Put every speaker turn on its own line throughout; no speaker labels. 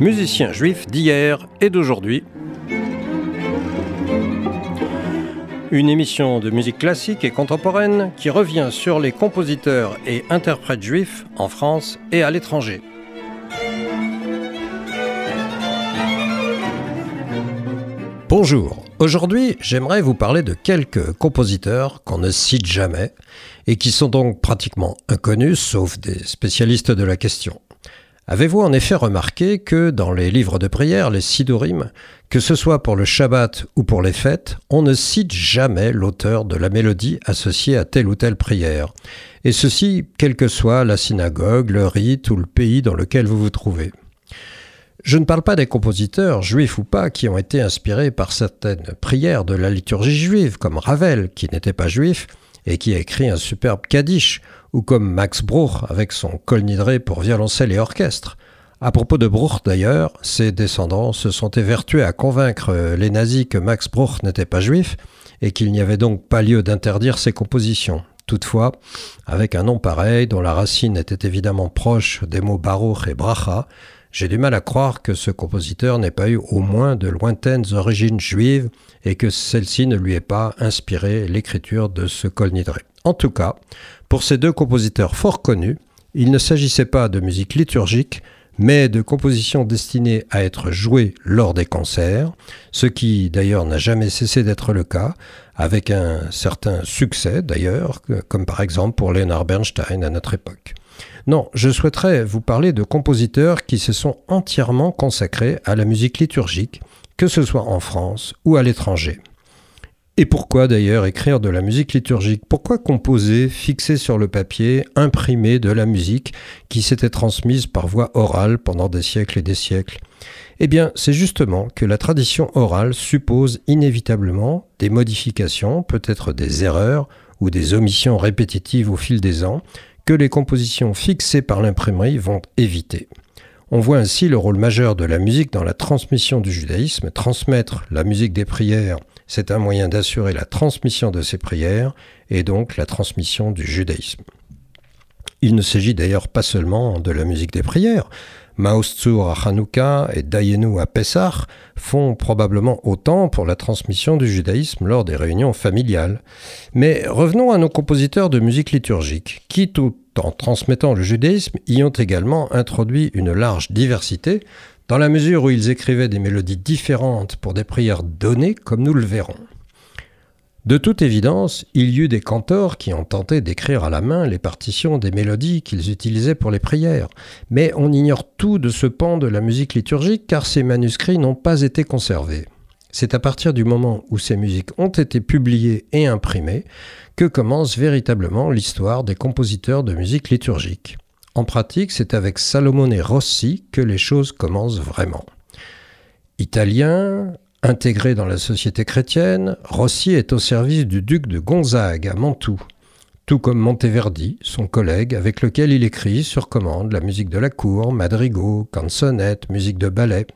Musiciens juifs d'hier et d'aujourd'hui. Une émission de musique classique et contemporaine qui revient sur les compositeurs et interprètes juifs en France et à l'étranger. Bonjour, aujourd'hui j'aimerais vous parler de quelques compositeurs qu'on ne cite jamais et qui sont donc pratiquement inconnus sauf des spécialistes de la question. Avez-vous en effet remarqué que dans les livres de prière, les sidurim, que ce soit pour le Shabbat ou pour les fêtes, on ne cite jamais l'auteur de la mélodie associée à telle ou telle prière, et ceci quelle que soit la synagogue, le rite ou le pays dans lequel vous vous trouvez. Je ne parle pas des compositeurs, juifs ou pas, qui ont été inspirés par certaines prières de la liturgie juive, comme Ravel, qui n'était pas juif, et qui a écrit un superbe Kaddish, ou comme Max Bruch avec son col nidré pour violoncelle et orchestre. À propos de Bruch d'ailleurs, ses descendants se sont évertués à convaincre les nazis que Max Bruch n'était pas juif et qu'il n'y avait donc pas lieu d'interdire ses compositions. Toutefois, avec un nom pareil, dont la racine était évidemment proche des mots Baruch et Bracha, j'ai du mal à croire que ce compositeur n'ait pas eu au moins de lointaines origines juives et que celle-ci ne lui ait pas inspiré l'écriture de ce col nidré. En tout cas, pour ces deux compositeurs fort connus, il ne s'agissait pas de musique liturgique, mais de compositions destinées à être jouées lors des concerts, ce qui d'ailleurs n'a jamais cessé d'être le cas, avec un certain succès d'ailleurs, comme par exemple pour Leonard Bernstein à notre époque. Non, je souhaiterais vous parler de compositeurs qui se sont entièrement consacrés à la musique liturgique, que ce soit en France ou à l'étranger. Et pourquoi d'ailleurs écrire de la musique liturgique? Pourquoi composer, fixer sur le papier, imprimer de la musique qui s'était transmise par voie orale pendant des siècles et des siècles? Eh bien, c'est justement que la tradition orale suppose inévitablement des modifications, peut-être des erreurs ou des omissions répétitives au fil des ans, que les compositions fixées par l'imprimerie vont éviter. On voit ainsi le rôle majeur de la musique dans la transmission du judaïsme. Transmettre la musique des prières, c'est un moyen d'assurer la transmission de ces prières et donc la transmission du judaïsme. Il ne s'agit d'ailleurs pas seulement de la musique des prières. Maoszur à Hanouka et Dayenu à Pessah font probablement autant pour la transmission du judaïsme lors des réunions familiales. Mais revenons à nos compositeurs de musique liturgique, qui tout en transmettant le judaïsme, y ont également introduit une large diversité, dans la mesure où ils écrivaient des mélodies différentes pour des prières données, comme nous le verrons. De toute évidence, il y eut des cantors qui ont tenté d'écrire à la main les partitions des mélodies qu'ils utilisaient pour les prières, mais on ignore tout de ce pan de la musique liturgique car ces manuscrits n'ont pas été conservés. C'est à partir du moment où ces musiques ont été publiées et imprimées que commence véritablement l'histoire des compositeurs de musique liturgique. En pratique, c'est avec Salomone Rossi que les choses commencent vraiment. Italien, intégré dans la société chrétienne, Rossi est au service du duc de Gonzague à Mantoue, tout comme Monteverdi, son collègue avec lequel il écrit sur commande la musique de la cour, madrigaux, canzonettes, musique de ballet.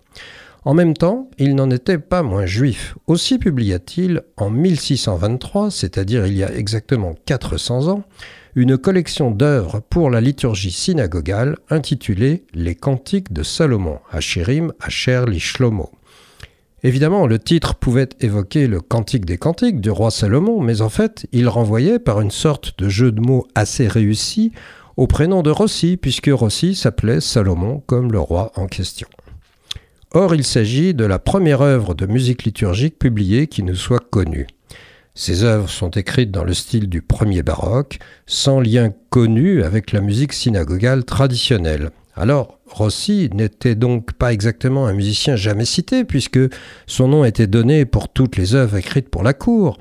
En même temps, il n'en était pas moins juif. Aussi publia-t-il en 1623, c'est-à-dire il y a exactement 400 ans, une collection d'œuvres pour la liturgie synagogale intitulée Les Cantiques de Salomon, Hachirim Asher Shlomo. Évidemment, le titre pouvait évoquer le Cantique des Cantiques du roi Salomon, mais en fait, il renvoyait par une sorte de jeu de mots assez réussi au prénom de Rossi, puisque Rossi s'appelait Salomon comme le roi en question. Or, il s'agit de la première œuvre de musique liturgique publiée qui nous soit connue. Ces œuvres sont écrites dans le style du premier baroque, sans lien connu avec la musique synagogale traditionnelle. Alors, Rossi n'était donc pas exactement un musicien jamais cité, puisque son nom était donné pour toutes les œuvres écrites pour la cour,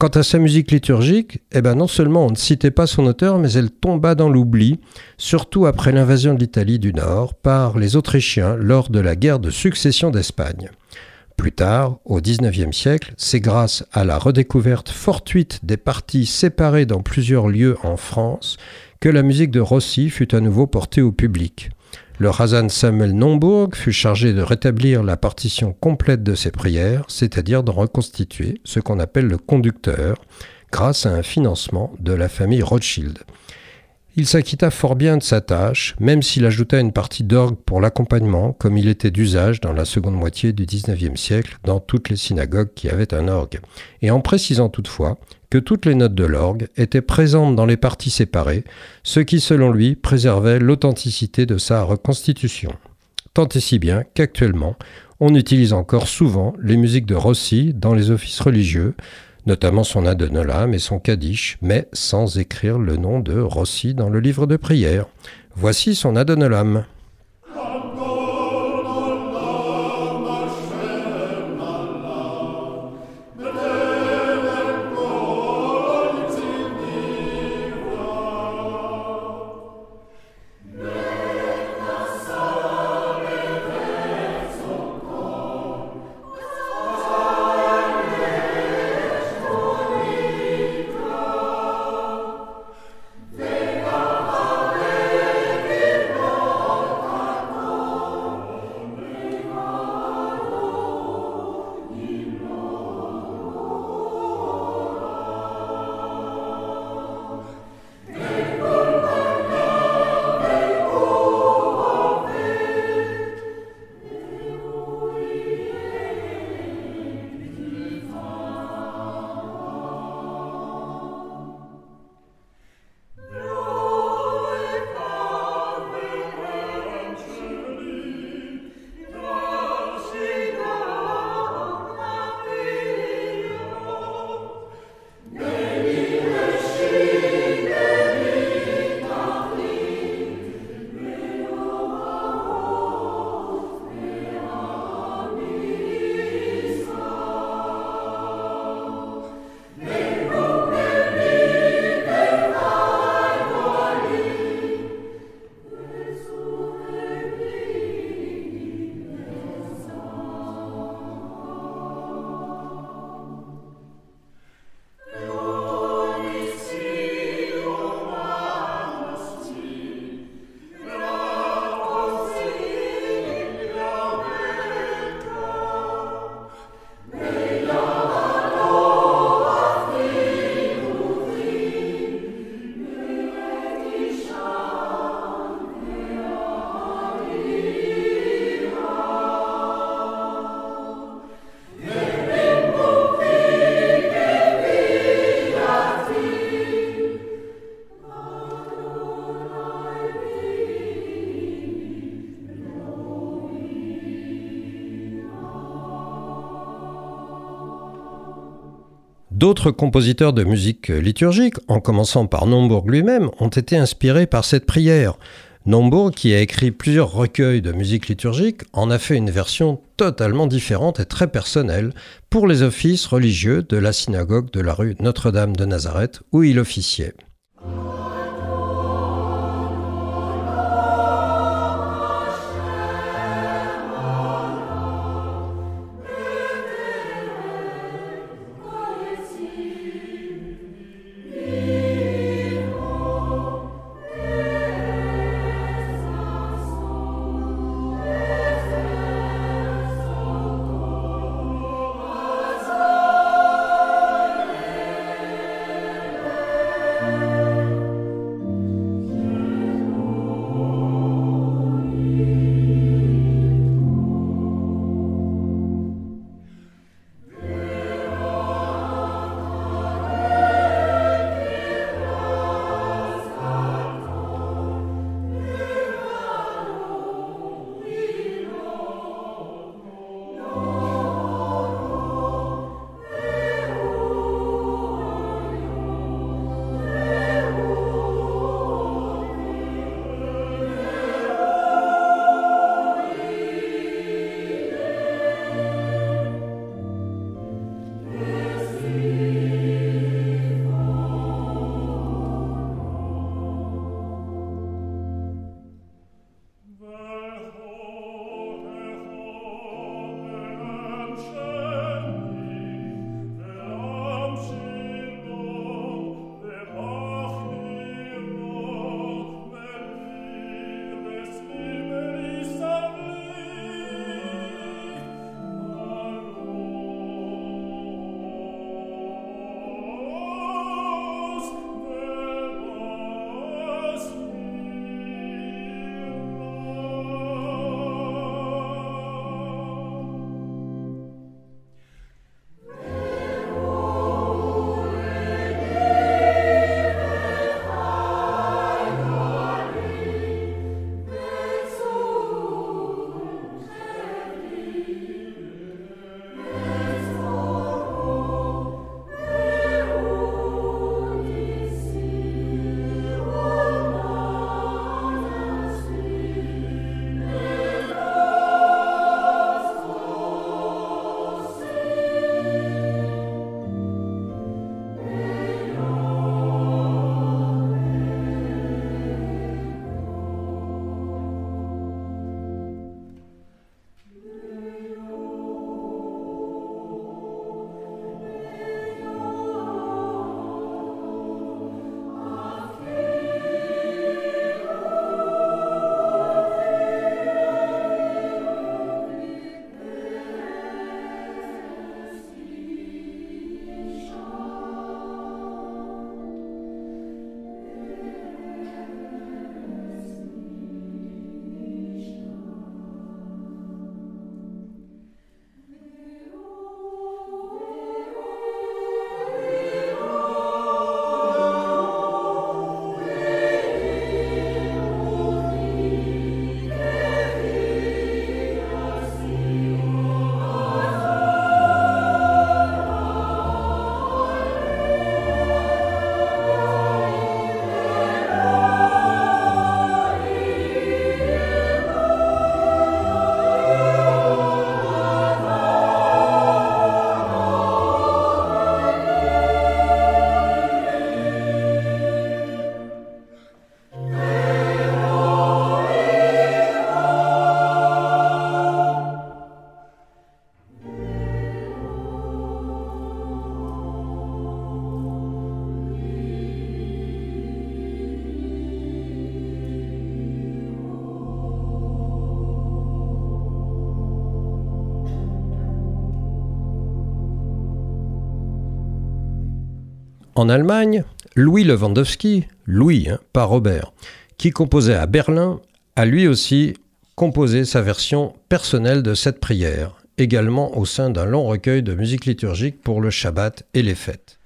Quant à sa musique liturgique, eh ben non seulement on ne citait pas son auteur, mais elle tomba dans l'oubli, surtout après l'invasion de l'Italie du Nord par les Autrichiens lors de la guerre de succession d'Espagne. Plus tard, au XIXe siècle, c'est grâce à la redécouverte fortuite des parties séparées dans plusieurs lieux en France que la musique de Rossi fut à nouveau portée au public. Le Razan Samuel Nombourg fut chargé de rétablir la partition complète de ses prières, c'est-à-dire de reconstituer ce qu'on appelle le conducteur, grâce à un financement de la famille Rothschild. Il s'acquitta fort bien de sa tâche, même s'il ajouta une partie d'orgue pour l'accompagnement, comme il était d'usage dans la seconde moitié du XIXe siècle dans toutes les synagogues qui avaient un orgue, et en précisant toutefois que toutes les notes de l'orgue étaient présentes dans les parties séparées, ce qui selon lui préservait l'authenticité de sa reconstitution. Tant et si bien qu'actuellement, on utilise encore souvent les musiques de Rossi dans les offices religieux, notamment son Adonolam et son Kaddish, mais sans écrire le nom de Rossi dans le livre de prière. Voici son Adonolam. D'autres compositeurs de musique liturgique, en commençant par Nombourg lui-même, ont été inspirés par cette prière. Nombourg, qui a écrit plusieurs recueils de musique liturgique, en a fait une version totalement différente et très personnelle pour les offices religieux de la synagogue de la rue Notre-Dame de Nazareth où il officiait. En Allemagne, Louis Lewandowski, Louis, hein, pas Robert, qui composait à Berlin, a lui aussi composé sa version personnelle de cette prière, également au sein d'un long recueil de musique liturgique pour le Shabbat et les fêtes.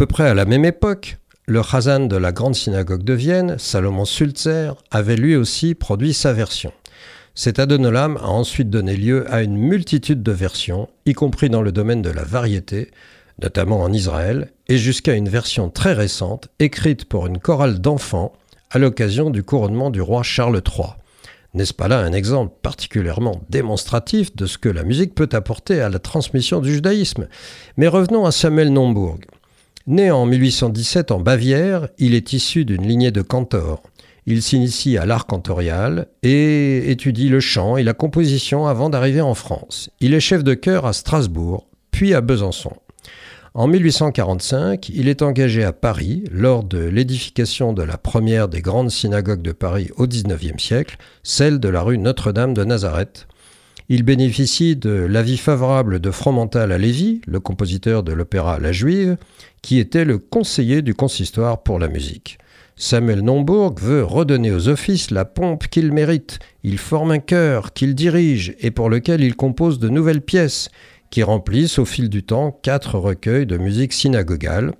Peu près à la même époque, le Chazan de la grande synagogue de Vienne, Salomon Sulzer, avait lui aussi produit sa version. Cet Adonolam a ensuite donné lieu à une multitude de versions, y compris dans le domaine de la variété, notamment en Israël, et jusqu'à une version très récente, écrite pour une chorale d'enfants à l'occasion du couronnement du roi Charles III. N'est-ce pas là un exemple particulièrement démonstratif de ce que la musique peut apporter à la transmission du judaïsme? Mais revenons à Samuel Nombourg. Né en 1817 en Bavière, il est issu d'une lignée de cantors. Il s'initie à l'art cantorial et étudie le chant et la composition avant d'arriver en France. Il est chef de chœur à Strasbourg, puis à Besançon. En 1845, il est engagé à Paris lors de l'édification de la première des grandes synagogues de Paris au XIXe siècle, celle de la rue Notre-Dame de Nazareth. Il bénéficie de l'avis favorable de Fromental à Lévy, le compositeur de l'opéra La Juive, qui était le conseiller du consistoire pour la musique. Samuel Nombourg veut redonner aux offices la pompe qu'ils méritent. Il forme un chœur qu'il dirige et pour lequel il compose de nouvelles pièces qui remplissent au fil du temps quatre recueils de musique synagogale,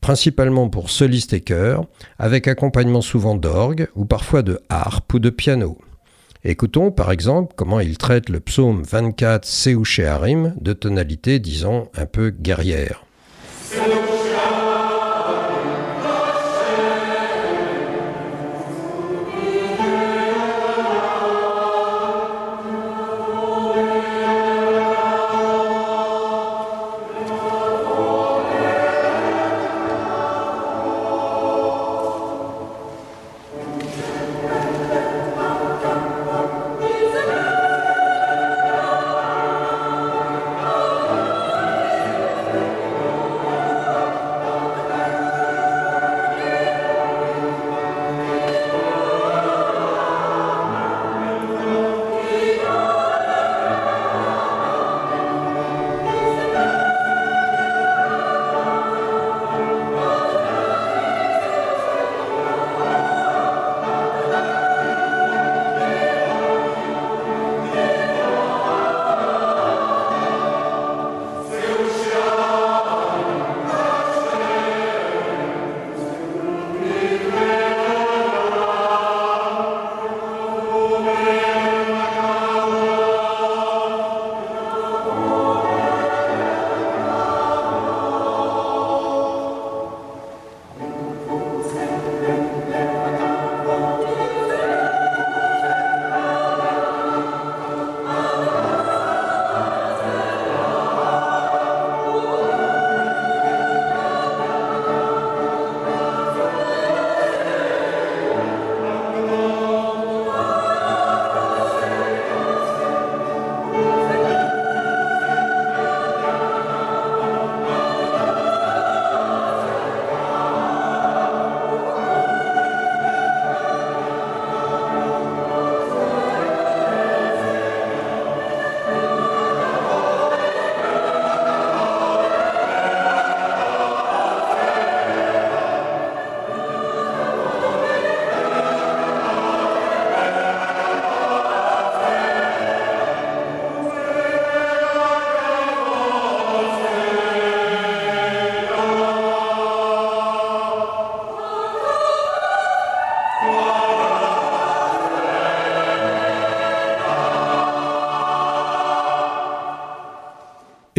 principalement pour solistes et chœurs, avec accompagnement souvent d'orgue ou parfois de harpe ou de piano. Écoutons par exemple comment il traite le psaume 24 Seouché de tonalité disons un peu guerrière.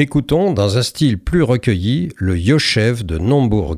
Écoutons, dans un style plus recueilli, le Yoshev de Nombourg.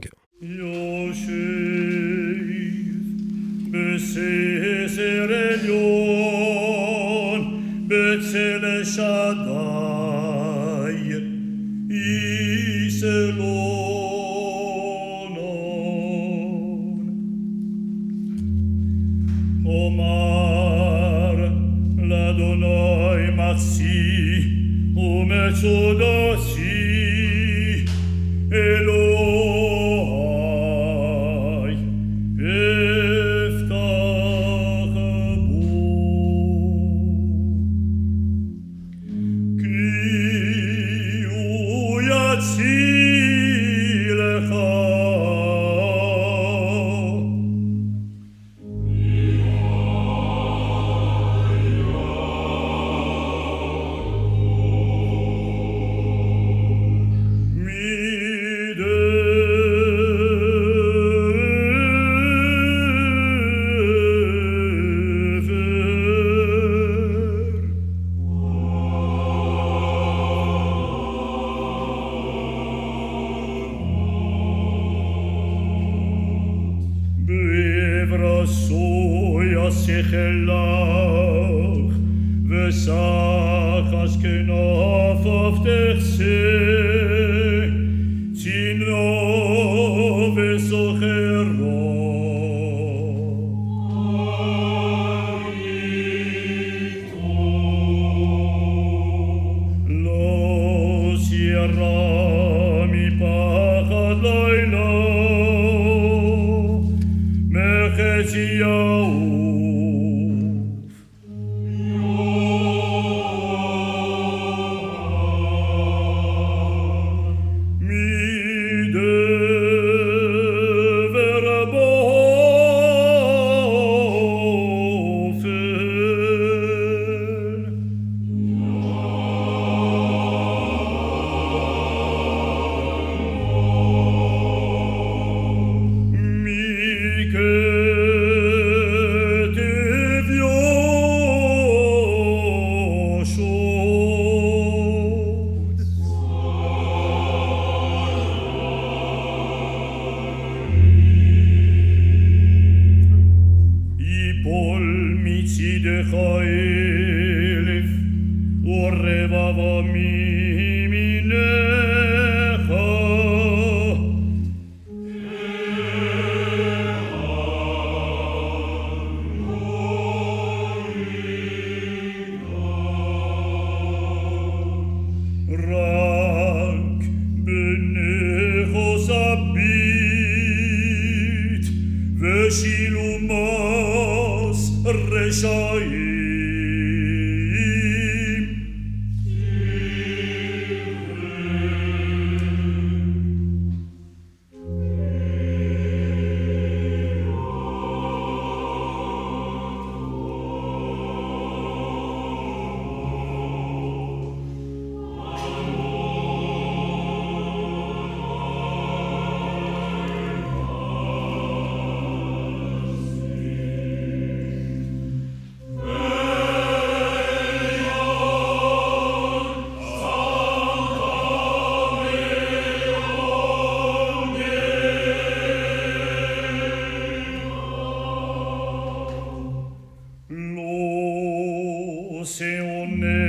Océané.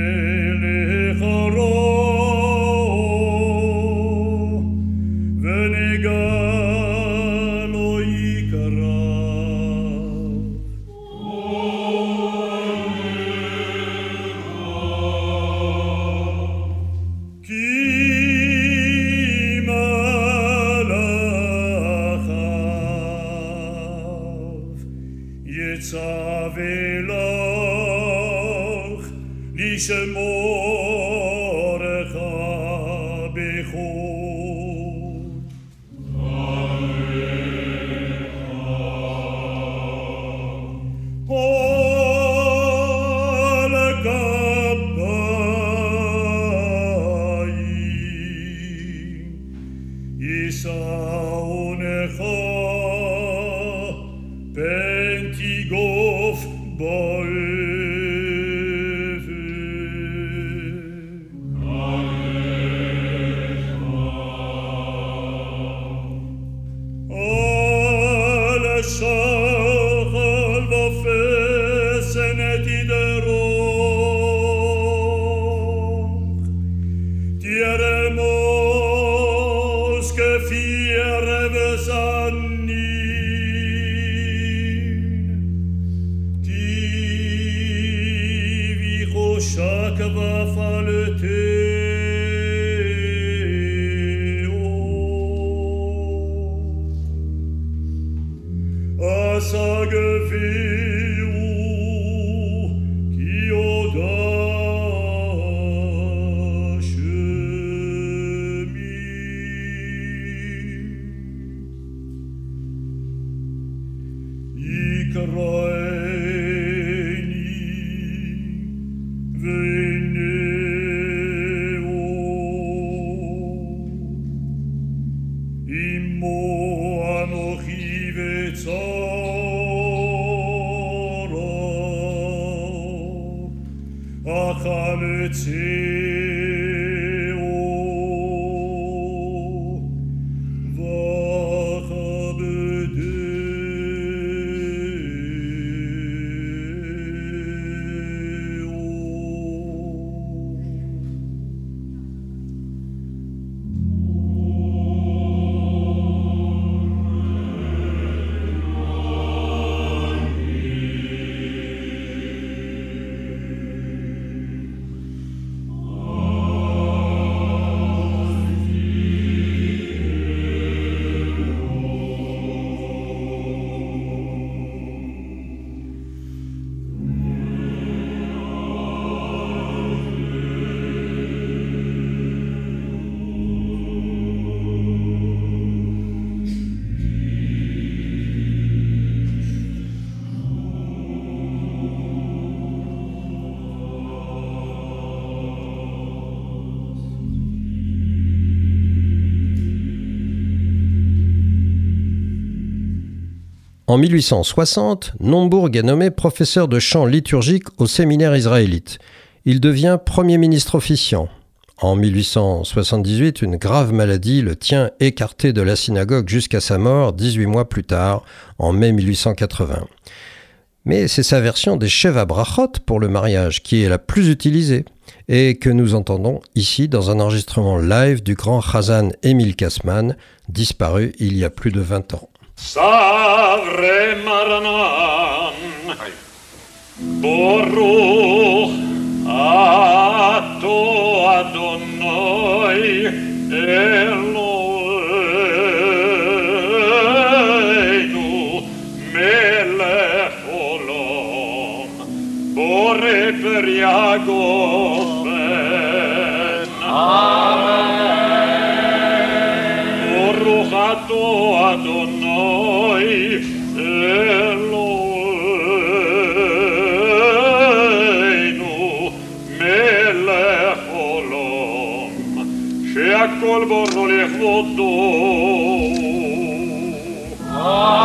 En 1860, Nombourg est nommé professeur de chant liturgique au séminaire israélite. Il devient Premier ministre officiant. En 1878, une grave maladie le tient écarté de la synagogue jusqu'à sa mort 18 mois plus tard, en mai 1880. Mais c'est sa version des Sheva Brachot pour le mariage qui est la plus utilisée et que nous entendons ici dans un enregistrement live du grand Chazan Émile Kassman, disparu il y a plus de 20 ans.
Savre Maranan Borro Ato Adonai Eloheinu Melech Olam Bore Periagos Amen. Borro Ato Adonai Domnul bornule vodu. Amen.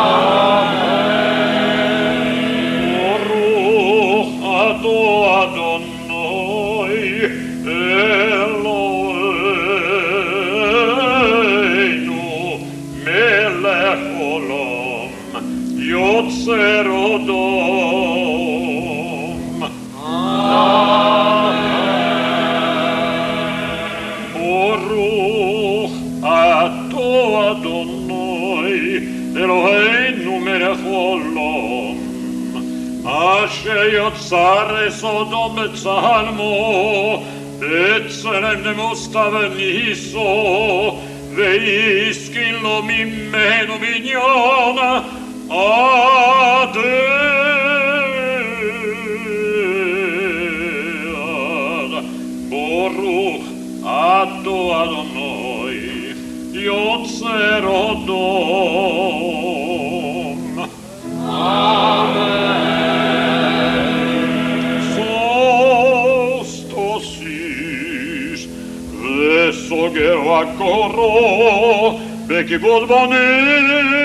O Ruh Adonai, Eloheinu, Melech Olam, Yotzer, Deo tsare Sodom psalmo, et solemne mostaven iso, veis lo mimeno mignona,
ad accorrò perché vuol bonere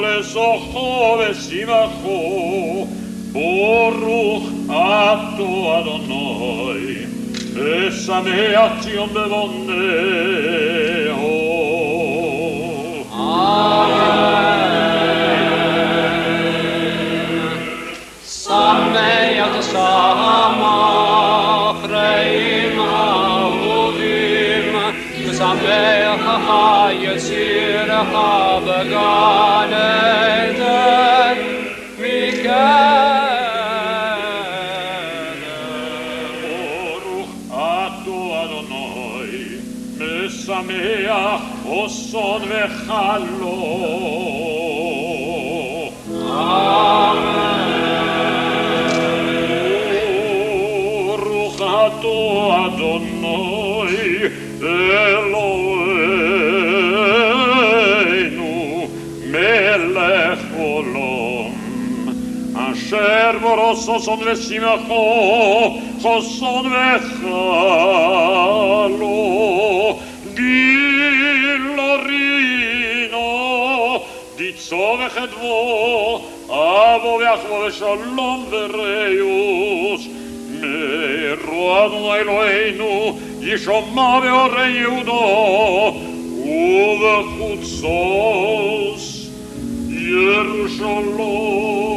le sohove si macho
porru atto adonoi Essa same azion bevonne oh. Amen. of the God. אשר בו ששון ושמחו, חסון וחלו, גילורינו, דיצו וחדבו, אבו ויחבו ושלום וריוס. מרוענו אלוהינו, ישומע באורי יהודו, ובחוצוס ירושלים.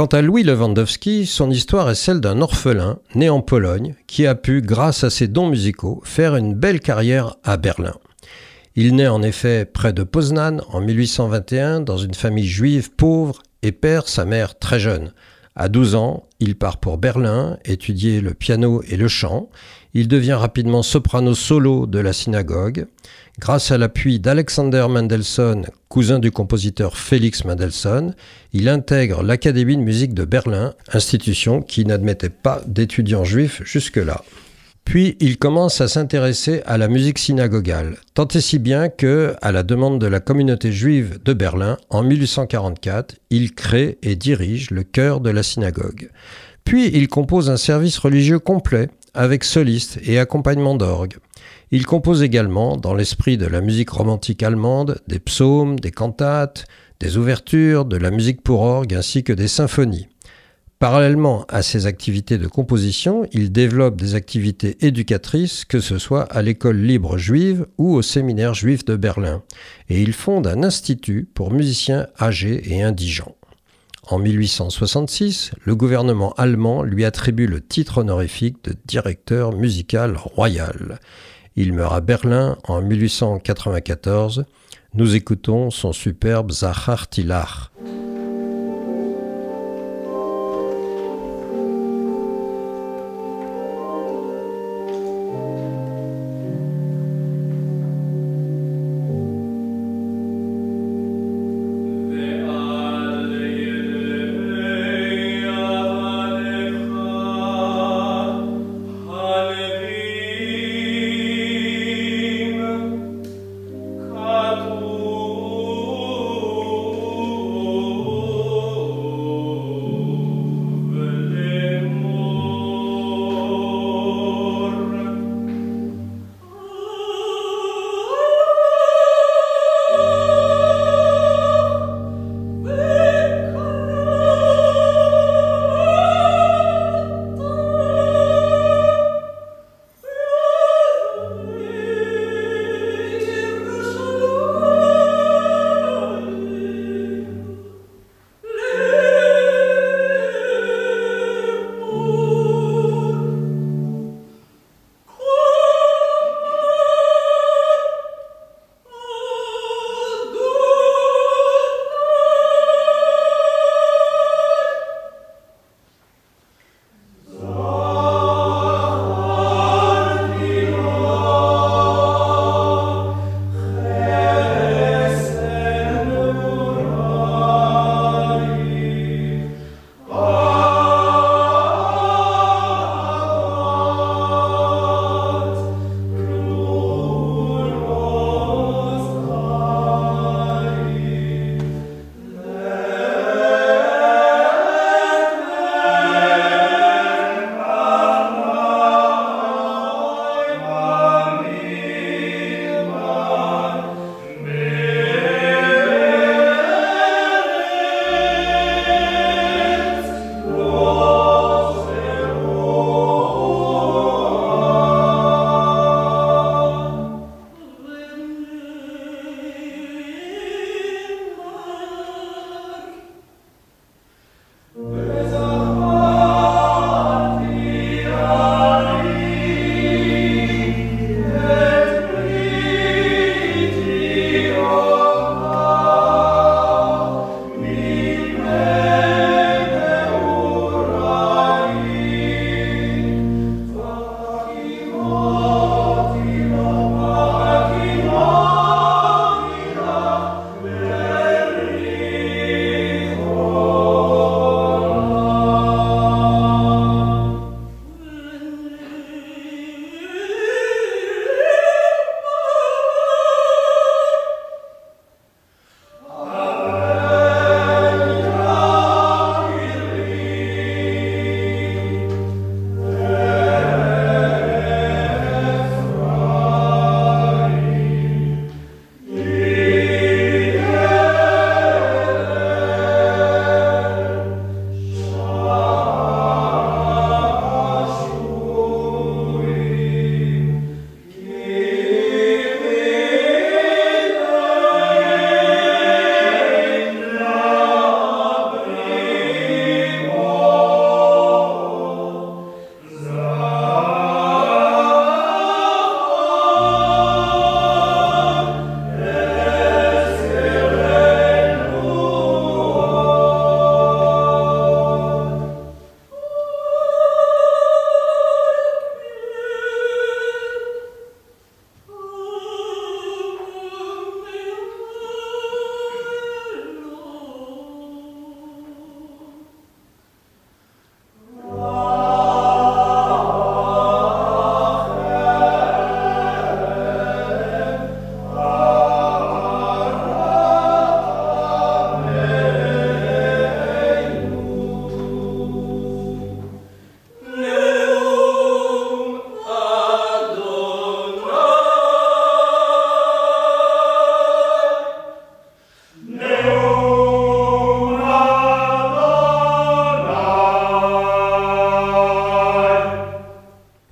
Quant à Louis Lewandowski, son histoire est celle d'un orphelin né en Pologne qui a pu, grâce à ses dons musicaux, faire une belle carrière à Berlin. Il naît en effet près de Poznan en 1821 dans une famille juive pauvre et perd sa mère très jeune. À 12 ans, il part pour Berlin étudier le piano et le chant. Il devient rapidement soprano solo de la synagogue. Grâce à l'appui d'Alexander Mendelssohn, cousin du compositeur Félix Mendelssohn, il intègre l'Académie de musique de Berlin, institution qui n'admettait pas d'étudiants juifs jusque-là. Puis il commence à s'intéresser à la musique synagogale, tant et si bien que, à la demande de la communauté juive de Berlin, en 1844, il crée et dirige le chœur de la synagogue. Puis il compose un service religieux complet, avec solistes et accompagnement d'orgue. Il compose également, dans l'esprit de la musique romantique allemande, des psaumes, des cantates, des ouvertures, de la musique pour orgue ainsi que des symphonies. Parallèlement à ses activités de composition, il développe des activités éducatrices, que ce soit à l'école libre juive ou au séminaire juif de Berlin, et il fonde un institut pour musiciens âgés et indigents. En 1866, le gouvernement allemand lui attribue le titre honorifique de directeur musical royal. Il meurt à Berlin en 1894. Nous écoutons son superbe Zachar Tilach.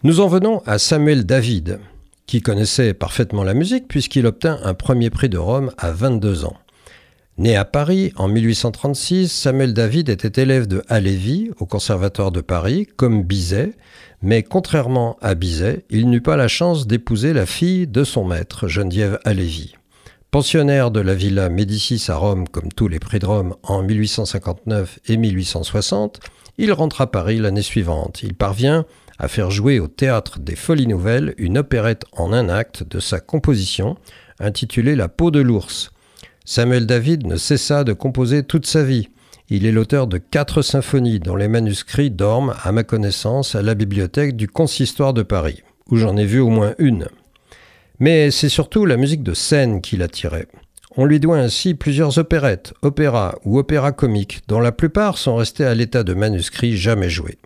Nous en venons à Samuel David, qui connaissait parfaitement la musique puisqu'il obtint un premier prix de Rome à 22 ans. Né à Paris en 1836, Samuel David était élève de Halévy au Conservatoire de Paris, comme Bizet, mais contrairement à Bizet, il n'eut pas la chance d'épouser la fille de son maître, Geneviève Halévy. Pensionnaire de la Villa Médicis à Rome, comme tous les prix de Rome, en 1859 et 1860, il rentre à Paris l'année suivante. Il parvient à faire jouer au théâtre des Folies Nouvelles une opérette en un acte de sa composition, intitulée La peau de l'ours. Samuel David ne cessa de composer toute sa vie. Il est l'auteur de quatre symphonies dont les manuscrits dorment, à ma connaissance, à la bibliothèque du Consistoire de Paris, où j'en ai vu au moins une. Mais c'est surtout la musique de scène qui l'attirait. On lui doit ainsi plusieurs opérettes, opéras ou opéras comiques, dont la plupart sont restés à l'état de manuscrits jamais joués.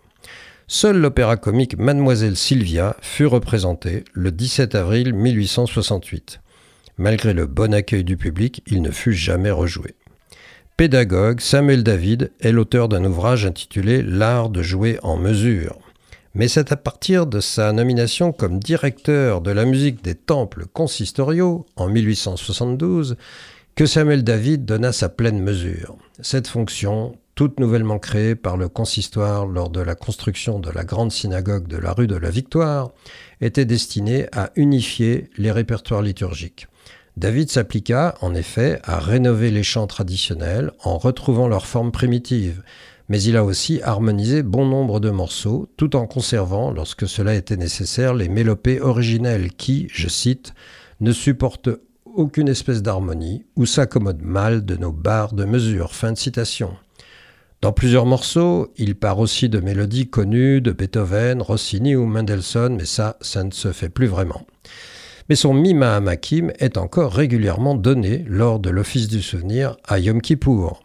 Seul l'opéra comique Mademoiselle Sylvia fut représenté le 17 avril 1868. Malgré le bon accueil du public, il ne fut jamais rejoué. Pédagogue, Samuel David est l'auteur d'un ouvrage intitulé L'art de jouer en mesure. Mais c'est à partir de sa nomination comme directeur de la musique des temples consistoriaux en 1872 que Samuel David donna sa pleine mesure. Cette fonction, toute nouvellement créée par le consistoire lors de la construction de la grande synagogue de la rue de la Victoire, était destinée à unifier les répertoires liturgiques. David s'appliqua, en effet, à rénover les chants traditionnels en retrouvant leur forme primitive, mais il a aussi harmonisé bon nombre de morceaux, tout en conservant, lorsque cela était nécessaire, les mélopées originelles qui, je cite, ne supportent aucune espèce d'harmonie ou s'accommodent mal de nos barres de mesure. Fin de citation. Dans plusieurs morceaux, il part aussi de mélodies connues de Beethoven, Rossini ou Mendelssohn, mais ça, ça ne se fait plus vraiment. Mais son Mima Amakim est encore régulièrement donné lors de l'Office du souvenir à Yom Kippour.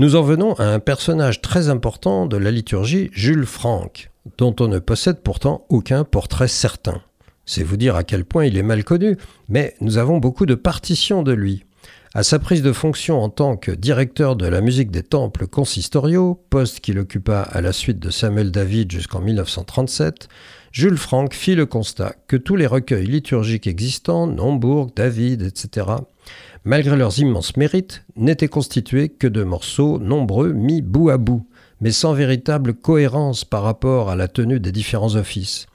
Nous en venons à un personnage très important de la liturgie, Jules Franck, dont on ne possède pourtant aucun portrait certain. C'est vous dire à quel point il est mal connu, mais nous avons beaucoup de partitions de lui. À sa prise de fonction en tant que directeur de la musique des temples consistoriaux, poste qu'il occupa à la suite de Samuel David jusqu'en 1937, Jules Franck fit le constat que tous les recueils liturgiques existants, Nombourg, David, etc., malgré leurs immenses mérites, n'étaient constitués que de morceaux nombreux mis bout à bout, mais sans véritable cohérence par rapport à la tenue des différents offices.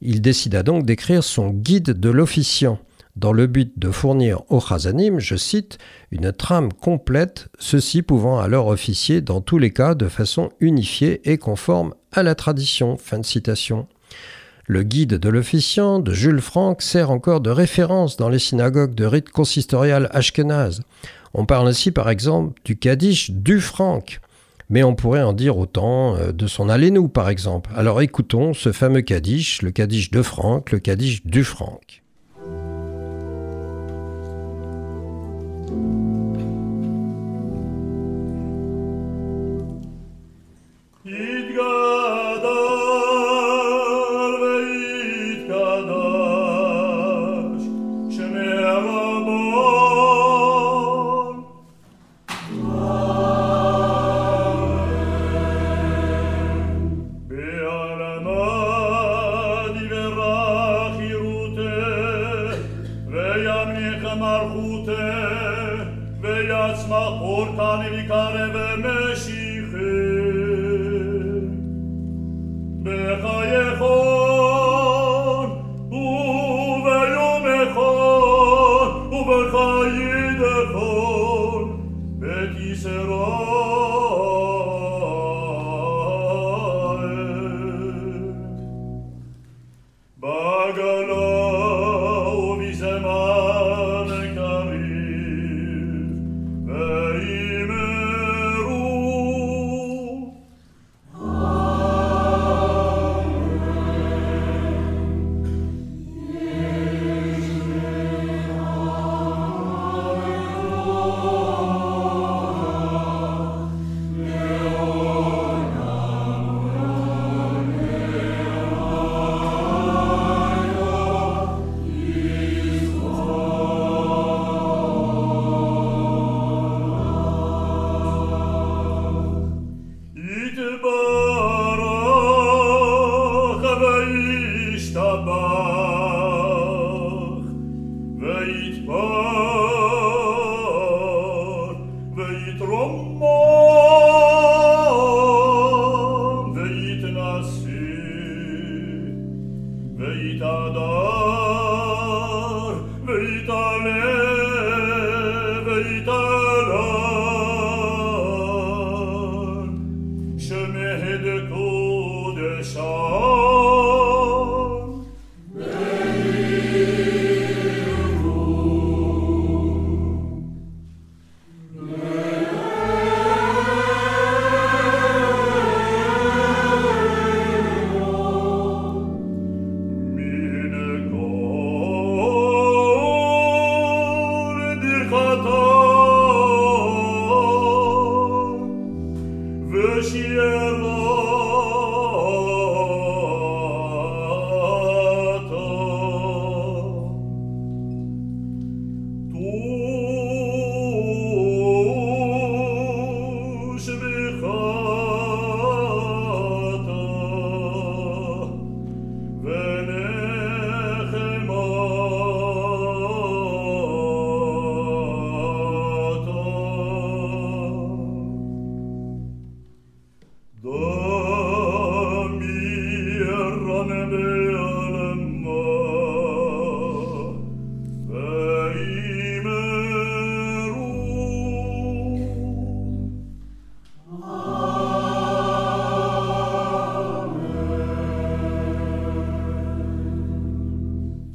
Il décida donc d'écrire son guide de l'officiant, dans le but de fournir au Chazanim, je cite, une trame complète, ceux-ci pouvant alors officier dans tous les cas de façon unifiée et conforme à la tradition. Le guide de l'officiant de Jules Franck sert encore de référence dans les synagogues de rite consistorial ashkénaze. On parle ainsi par exemple du Kaddish du Franck, mais on pourrait en dire autant euh, de son Allénou par exemple. Alors écoutons ce fameux Kaddish, le Kaddish de Franck, le Kaddish du Franck.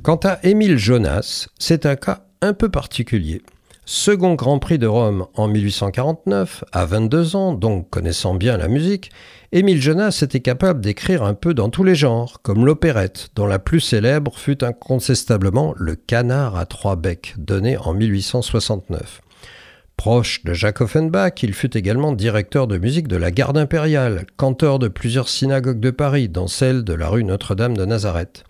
Quant à Émile Jonas, c'est un cas un peu particulier. Second Grand Prix de Rome en 1849, à 22 ans, donc connaissant bien la musique, Émile Jonas était capable d'écrire un peu dans tous les genres, comme l'opérette, dont la plus célèbre fut incontestablement Le Canard à trois becs, donné en 1869. Proche de Jacques Offenbach, il fut également directeur de musique de la Garde impériale, canteur de plusieurs synagogues de Paris, dont celle de la rue Notre-Dame de Nazareth.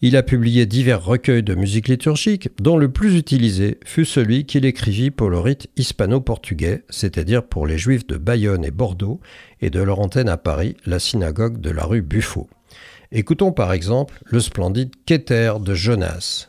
Il a publié divers recueils de musique liturgique, dont le plus utilisé fut celui qu'il écrivit pour le rite hispano-portugais, c'est-à-dire pour les juifs de Bayonne et Bordeaux, et de leur antenne à Paris, la synagogue de la rue Buffo. Écoutons par exemple le splendide Keter de Jonas.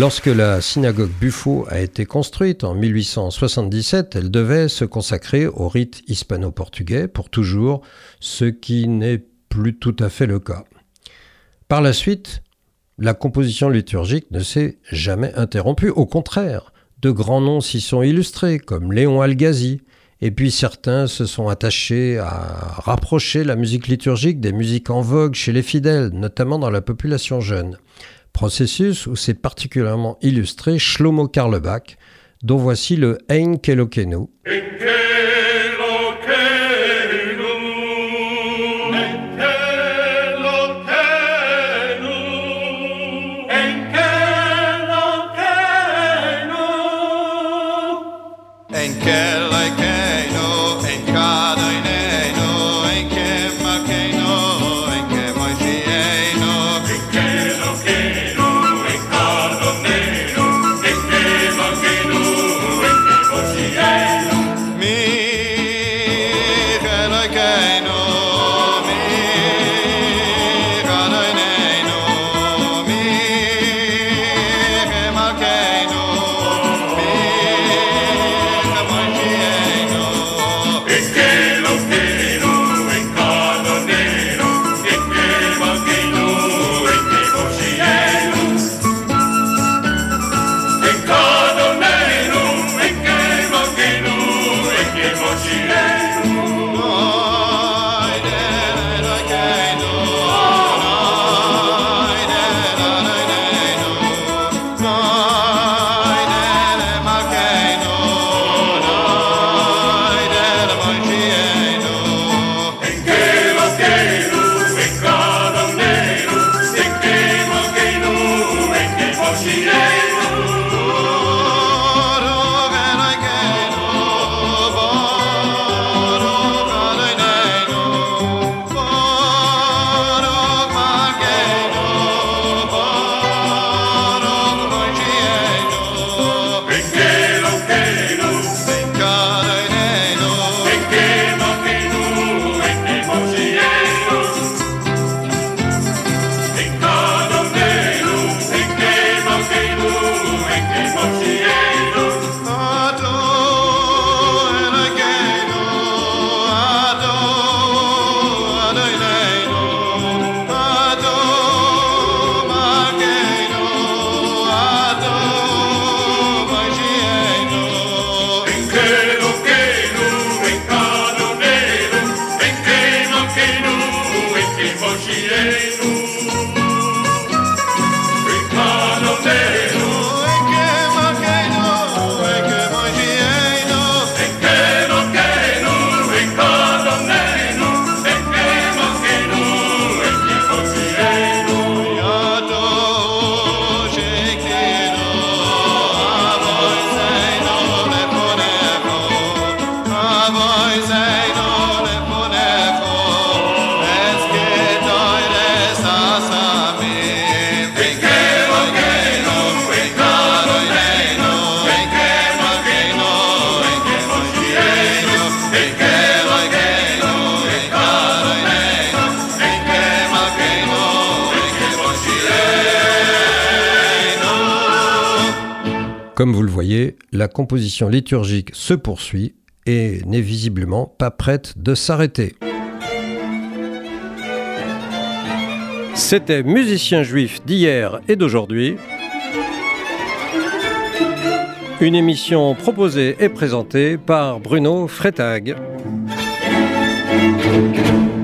Lorsque la synagogue Buffo a été construite en 1877, elle devait se consacrer au rite hispano-portugais pour toujours, ce qui n'est plus tout à fait le cas. Par la suite, la composition liturgique ne s'est jamais interrompue, au contraire, de grands noms s'y sont illustrés, comme Léon Algazi, et puis certains se sont attachés à rapprocher la musique liturgique des musiques en vogue chez les fidèles, notamment dans la population jeune. Processus où s'est particulièrement illustré Shlomo Karlebach, dont voici le Ein Kelokenu. Comme vous le voyez, la composition liturgique se poursuit et n'est visiblement pas prête de s'arrêter. C'était Musicien juif d'hier et d'aujourd'hui. Une émission proposée et présentée par Bruno Freitag.